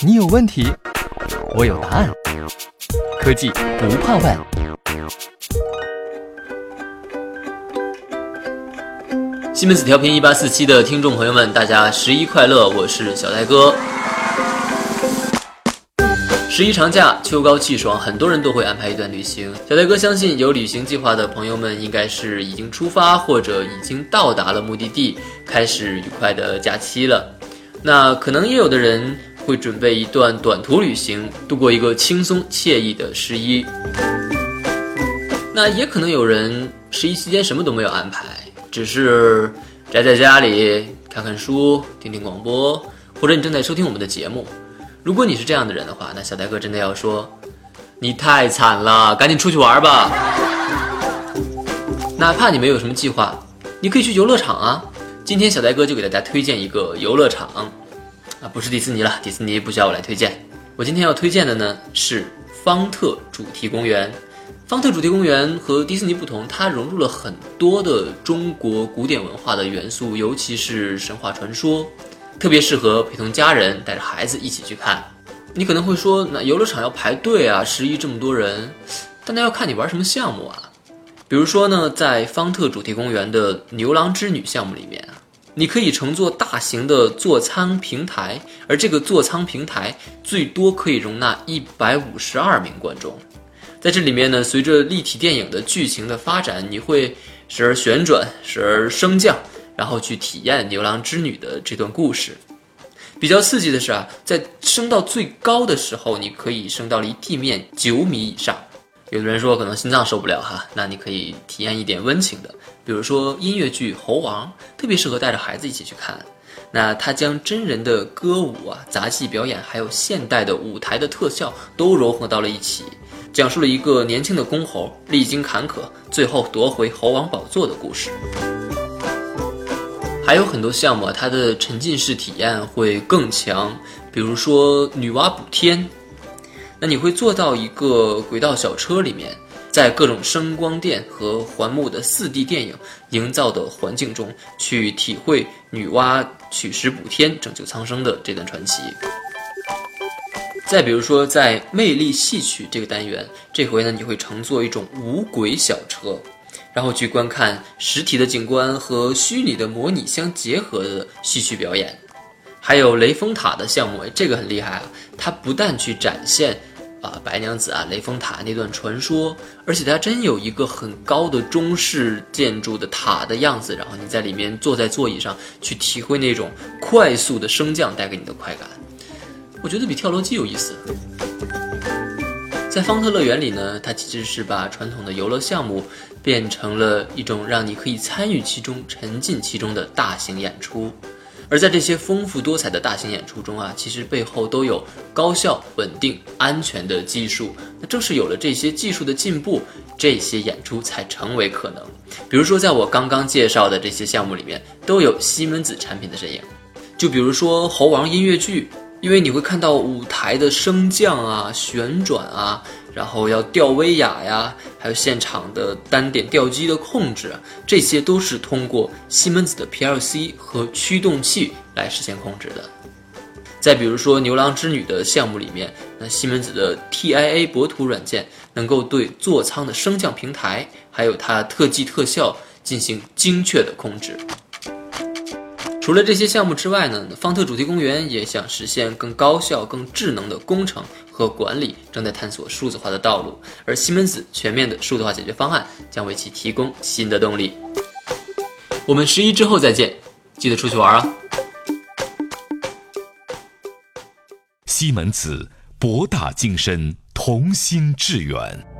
你有问题，我有答案。科技不怕问。西门子调频一八四七的听众朋友们，大家十一快乐！我是小戴哥。十一长假，秋高气爽，很多人都会安排一段旅行。小戴哥相信，有旅行计划的朋友们应该是已经出发或者已经到达了目的地，开始愉快的假期了。那可能也有的人会准备一段短途旅行，度过一个轻松惬意的十一。那也可能有人十一期间什么都没有安排，只是宅在家里看看书、听听广播，或者你正在收听我们的节目。如果你是这样的人的话，那小戴哥真的要说，你太惨了，赶紧出去玩吧。哪怕你没有什么计划，你可以去游乐场啊。今天小呆哥就给大家推荐一个游乐场，啊，不是迪士尼了，迪士尼不需要我来推荐。我今天要推荐的呢是方特主题公园。方特主题公园和迪士尼不同，它融入了很多的中国古典文化的元素，尤其是神话传说。特别适合陪同家人带着孩子一起去看。你可能会说，那游乐场要排队啊，十一这么多人，但那要看你玩什么项目啊。比如说呢，在方特主题公园的牛郎织女项目里面，你可以乘坐大型的座舱平台，而这个座舱平台最多可以容纳一百五十二名观众。在这里面呢，随着立体电影的剧情的发展，你会时而旋转，时而升降。然后去体验牛郎织女的这段故事，比较刺激的是啊，在升到最高的时候，你可以升到离地面九米以上。有的人说可能心脏受不了哈，那你可以体验一点温情的，比如说音乐剧《猴王》，特别适合带着孩子一起去看。那他将真人的歌舞啊、杂技表演，还有现代的舞台的特效都融合到了一起，讲述了一个年轻的公猴历经坎坷，最后夺回猴王宝座的故事。还有很多项目，它的沉浸式体验会更强。比如说女娲补天，那你会坐到一个轨道小车里面，在各种声光电和环幕的四 D 电影营造的环境中，去体会女娲取石补天、拯救苍生的这段传奇。再比如说，在魅力戏曲这个单元，这回呢，你会乘坐一种无轨小车。然后去观看实体的景观和虚拟的模拟相结合的戏曲表演，还有雷峰塔的项目，这个很厉害啊！它不但去展现啊白娘子啊雷峰塔那段传说，而且它真有一个很高的中式建筑的塔的样子，然后你在里面坐在座椅上去体会那种快速的升降带给你的快感，我觉得比跳楼机有意思。在方特乐园里呢，它其实是把传统的游乐项目变成了一种让你可以参与其中、沉浸其中的大型演出。而在这些丰富多彩的大型演出中啊，其实背后都有高效、稳定、安全的技术。那正是有了这些技术的进步，这些演出才成为可能。比如说，在我刚刚介绍的这些项目里面，都有西门子产品的身影。就比如说《猴王》音乐剧。因为你会看到舞台的升降啊、旋转啊，然后要吊威亚呀，还有现场的单点吊机的控制，这些都是通过西门子的 PLC 和驱动器来实现控制的。再比如说牛郎织女的项目里面，那西门子的 TIA 博图软件能够对座舱的升降平台，还有它特技特效进行精确的控制。除了这些项目之外呢，方特主题公园也想实现更高效、更智能的工程和管理，正在探索数字化的道路。而西门子全面的数字化解决方案将为其提供新的动力。我们十一之后再见，记得出去玩啊！西门子博大精深，同心致远。